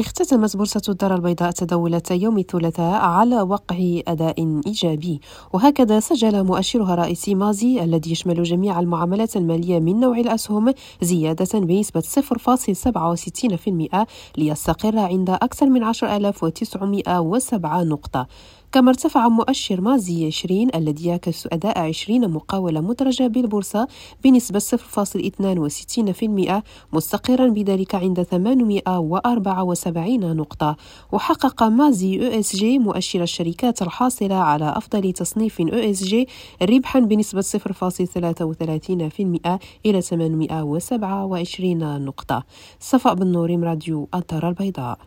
اختتمت بورصة الدار البيضاء تداولات يوم الثلاثاء على وقع أداء إيجابي. وهكذا سجل مؤشرها الرئيسي مازي الذي يشمل جميع المعاملات المالية من نوع الأسهم زيادة بنسبة 0.66% ليستقر عند أكثر من 10907 نقطة. كما ارتفع مؤشر مازي 20 الذي يعكس أداء 20 مقاولة مدرجة بالبورصة بنسبة 0.62% مستقرا بذلك عند 874 نقطة. وحقق مازي ESG مؤشر الشركات الحاصلة على أفضل تصنيف ESG ربحا بنسبة 0.33% إلى 827 نقطة. صفاء بن نوريم راديو الدار البيضاء.